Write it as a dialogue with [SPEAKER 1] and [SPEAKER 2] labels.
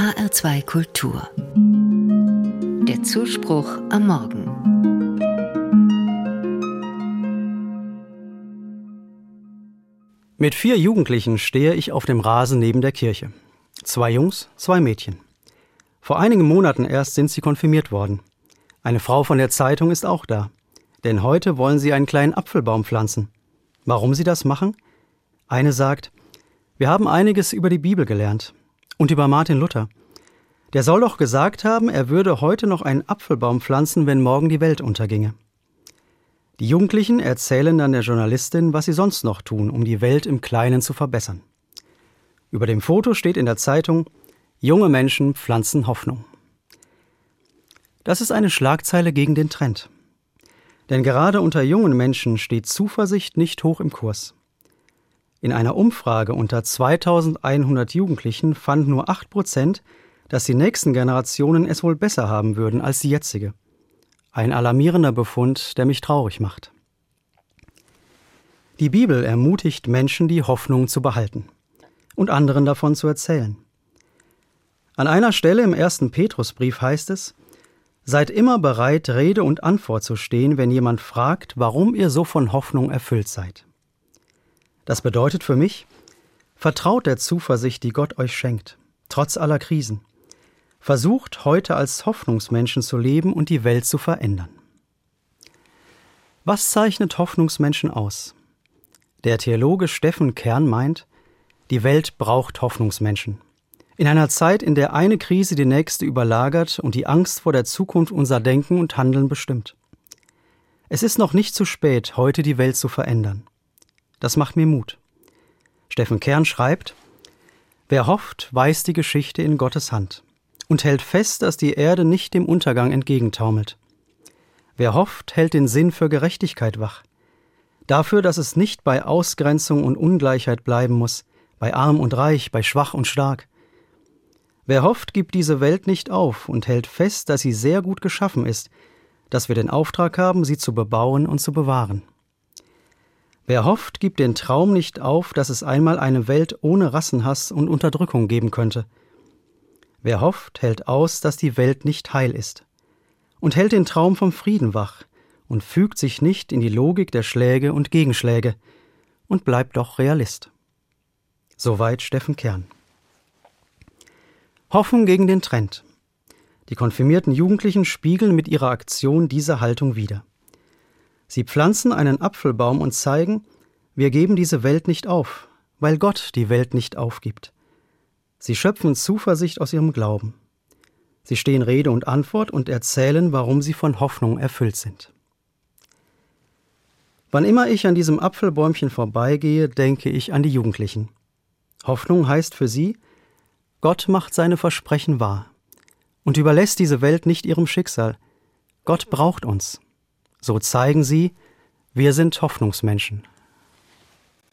[SPEAKER 1] HR2 Kultur. Der Zuspruch am Morgen.
[SPEAKER 2] Mit vier Jugendlichen stehe ich auf dem Rasen neben der Kirche. Zwei Jungs, zwei Mädchen. Vor einigen Monaten erst sind sie konfirmiert worden. Eine Frau von der Zeitung ist auch da. Denn heute wollen sie einen kleinen Apfelbaum pflanzen. Warum sie das machen? Eine sagt, wir haben einiges über die Bibel gelernt und über Martin Luther. Der soll doch gesagt haben, er würde heute noch einen Apfelbaum pflanzen, wenn morgen die Welt unterginge. Die Jugendlichen erzählen dann der Journalistin, was sie sonst noch tun, um die Welt im Kleinen zu verbessern. Über dem Foto steht in der Zeitung Junge Menschen pflanzen Hoffnung. Das ist eine Schlagzeile gegen den Trend. Denn gerade unter jungen Menschen steht Zuversicht nicht hoch im Kurs. In einer Umfrage unter 2100 Jugendlichen fand nur 8 Prozent, dass die nächsten Generationen es wohl besser haben würden als die jetzige. Ein alarmierender Befund, der mich traurig macht. Die Bibel ermutigt Menschen, die Hoffnung zu behalten und anderen davon zu erzählen. An einer Stelle im ersten Petrusbrief heißt es, Seid immer bereit, Rede und Antwort zu stehen, wenn jemand fragt, warum ihr so von Hoffnung erfüllt seid. Das bedeutet für mich, vertraut der Zuversicht, die Gott euch schenkt, trotz aller Krisen. Versucht heute als Hoffnungsmenschen zu leben und die Welt zu verändern. Was zeichnet Hoffnungsmenschen aus? Der Theologe Steffen Kern meint, die Welt braucht Hoffnungsmenschen. In einer Zeit, in der eine Krise die nächste überlagert und die Angst vor der Zukunft unser Denken und Handeln bestimmt. Es ist noch nicht zu spät, heute die Welt zu verändern. Das macht mir Mut. Steffen Kern schreibt, Wer hofft, weiß die Geschichte in Gottes Hand und hält fest, dass die Erde nicht dem Untergang entgegentaumelt. Wer hofft, hält den Sinn für Gerechtigkeit wach. Dafür, dass es nicht bei Ausgrenzung und Ungleichheit bleiben muss, bei arm und reich, bei schwach und stark, Wer hofft, gibt diese Welt nicht auf und hält fest, dass sie sehr gut geschaffen ist, dass wir den Auftrag haben, sie zu bebauen und zu bewahren. Wer hofft, gibt den Traum nicht auf, dass es einmal eine Welt ohne Rassenhass und Unterdrückung geben könnte. Wer hofft, hält aus, dass die Welt nicht heil ist und hält den Traum vom Frieden wach und fügt sich nicht in die Logik der Schläge und Gegenschläge und bleibt doch Realist. Soweit Steffen Kern. Hoffen gegen den Trend. Die konfirmierten Jugendlichen spiegeln mit ihrer Aktion diese Haltung wider. Sie pflanzen einen Apfelbaum und zeigen, wir geben diese Welt nicht auf, weil Gott die Welt nicht aufgibt. Sie schöpfen Zuversicht aus ihrem Glauben. Sie stehen Rede und Antwort und erzählen, warum sie von Hoffnung erfüllt sind. Wann immer ich an diesem Apfelbäumchen vorbeigehe, denke ich an die Jugendlichen. Hoffnung heißt für sie, Gott macht seine Versprechen wahr und überlässt diese Welt nicht ihrem Schicksal. Gott braucht uns. So zeigen sie, wir sind Hoffnungsmenschen.